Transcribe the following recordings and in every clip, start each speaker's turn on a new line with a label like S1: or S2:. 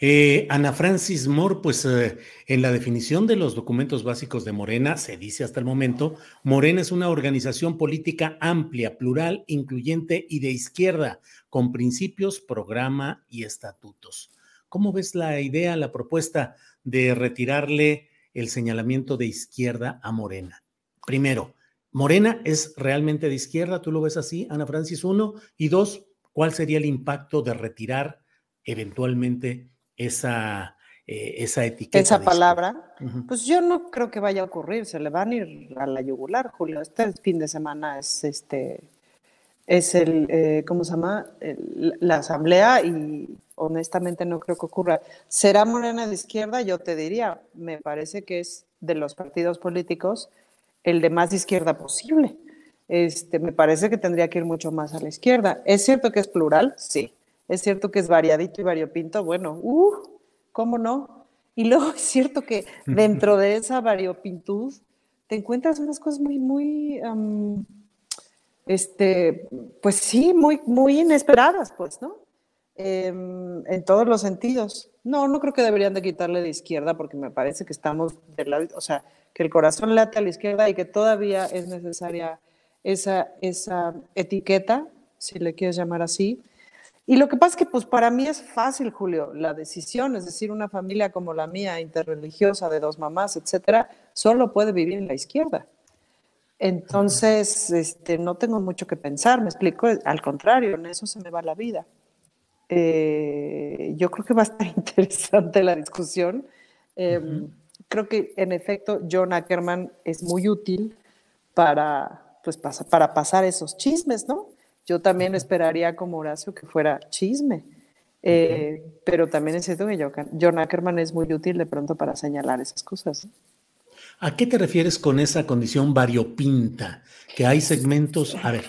S1: Eh, Ana Francis Moore, pues eh, en la definición de los documentos básicos de Morena, se dice hasta el momento, Morena es una organización política amplia, plural, incluyente y de izquierda, con principios, programa y estatutos. ¿Cómo ves la idea, la propuesta de retirarle el señalamiento de izquierda a Morena? Primero, ¿Morena es realmente de izquierda? ¿Tú lo ves así, Ana Francis? Uno. Y dos, ¿cuál sería el impacto de retirar eventualmente esa, eh, esa etiqueta.
S2: Esa palabra, pues yo no creo que vaya a ocurrir, se le van a ir a la yugular, Julio. Este fin de semana es este es el, eh, ¿cómo se llama? la asamblea y honestamente no creo que ocurra. ¿Será Morena de izquierda? Yo te diría, me parece que es de los partidos políticos el de más de izquierda posible. Este, me parece que tendría que ir mucho más a la izquierda. ¿Es cierto que es plural? Sí. Es cierto que es variadito y variopinto, bueno, uh, ¿cómo no? Y luego es cierto que dentro de esa variopintud te encuentras unas cosas muy, muy, este, pues sí, muy, muy inesperadas, pues, ¿no? Em, en todos los sentidos. No, no creo que deberían de quitarle de izquierda porque me parece que estamos del lado, o sea, que el corazón late a la izquierda y que todavía es necesaria esa, esa etiqueta, si le quieres llamar así, y lo que pasa es que pues para mí es fácil, Julio, la decisión, es decir, una familia como la mía, interreligiosa, de dos mamás, etcétera, solo puede vivir en la izquierda. Entonces, este, no tengo mucho que pensar, me explico, al contrario, en eso se me va la vida. Eh, yo creo que va a estar interesante la discusión. Em, creo que, en efecto, John Ackerman es muy útil para, pues, para pasar esos chismes, ¿no? Yo también esperaría como Horacio que fuera chisme, eh, pero también es cierto que John Ackerman es muy útil de pronto para señalar esas cosas.
S1: ¿A qué te refieres con esa condición variopinta? Que hay segmentos, a ver.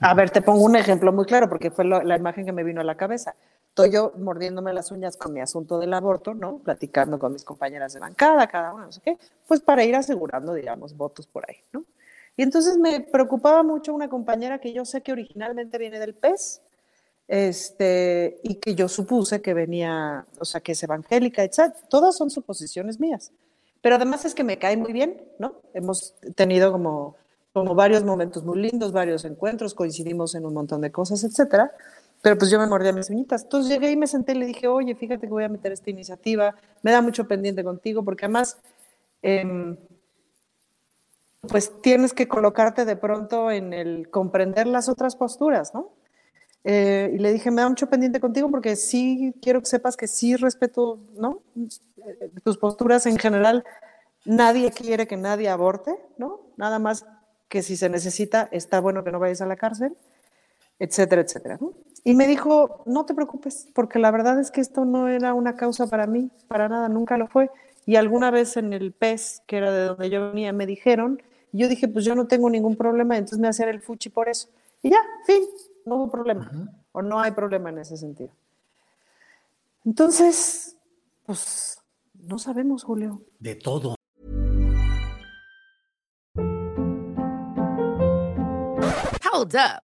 S2: A ver, te pongo un ejemplo muy claro porque fue la imagen que me vino a la cabeza. Estoy yo mordiéndome las uñas con mi asunto del aborto, ¿no? Platicando con mis compañeras de bancada, cada una, no sé qué, pues para ir asegurando, digamos, votos por ahí, ¿no? Y entonces me preocupaba mucho una compañera que yo sé que originalmente viene del PES, este, y que yo supuse que venía, o sea, que es evangélica, etc. Todas son suposiciones mías. Pero además es que me cae muy bien, ¿no? Hemos tenido como, como varios momentos muy lindos, varios encuentros, coincidimos en un montón de cosas, etcétera. Pero pues yo me mordía mis uñitas. Entonces llegué y me senté y le dije, oye, fíjate que voy a meter esta iniciativa, me da mucho pendiente contigo, porque además eh, pues tienes que colocarte de pronto en el comprender las otras posturas, ¿no? Eh, y le dije, me da mucho pendiente contigo porque sí quiero que sepas que sí respeto, ¿no? Tus posturas en general. Nadie quiere que nadie aborte, ¿no? Nada más que si se necesita, está bueno que no vayas a la cárcel, etcétera, etcétera. Y me dijo, no te preocupes, porque la verdad es que esto no era una causa para mí, para nada, nunca lo fue. Y alguna vez en el PES, que era de donde yo venía, me dijeron yo dije, pues yo no tengo ningún problema, entonces me hacía el fuchi por eso. Y ya, fin, no hubo problema. O no hay problema en ese sentido. Entonces, pues no sabemos, Julio.
S1: De todo.
S3: Hold up.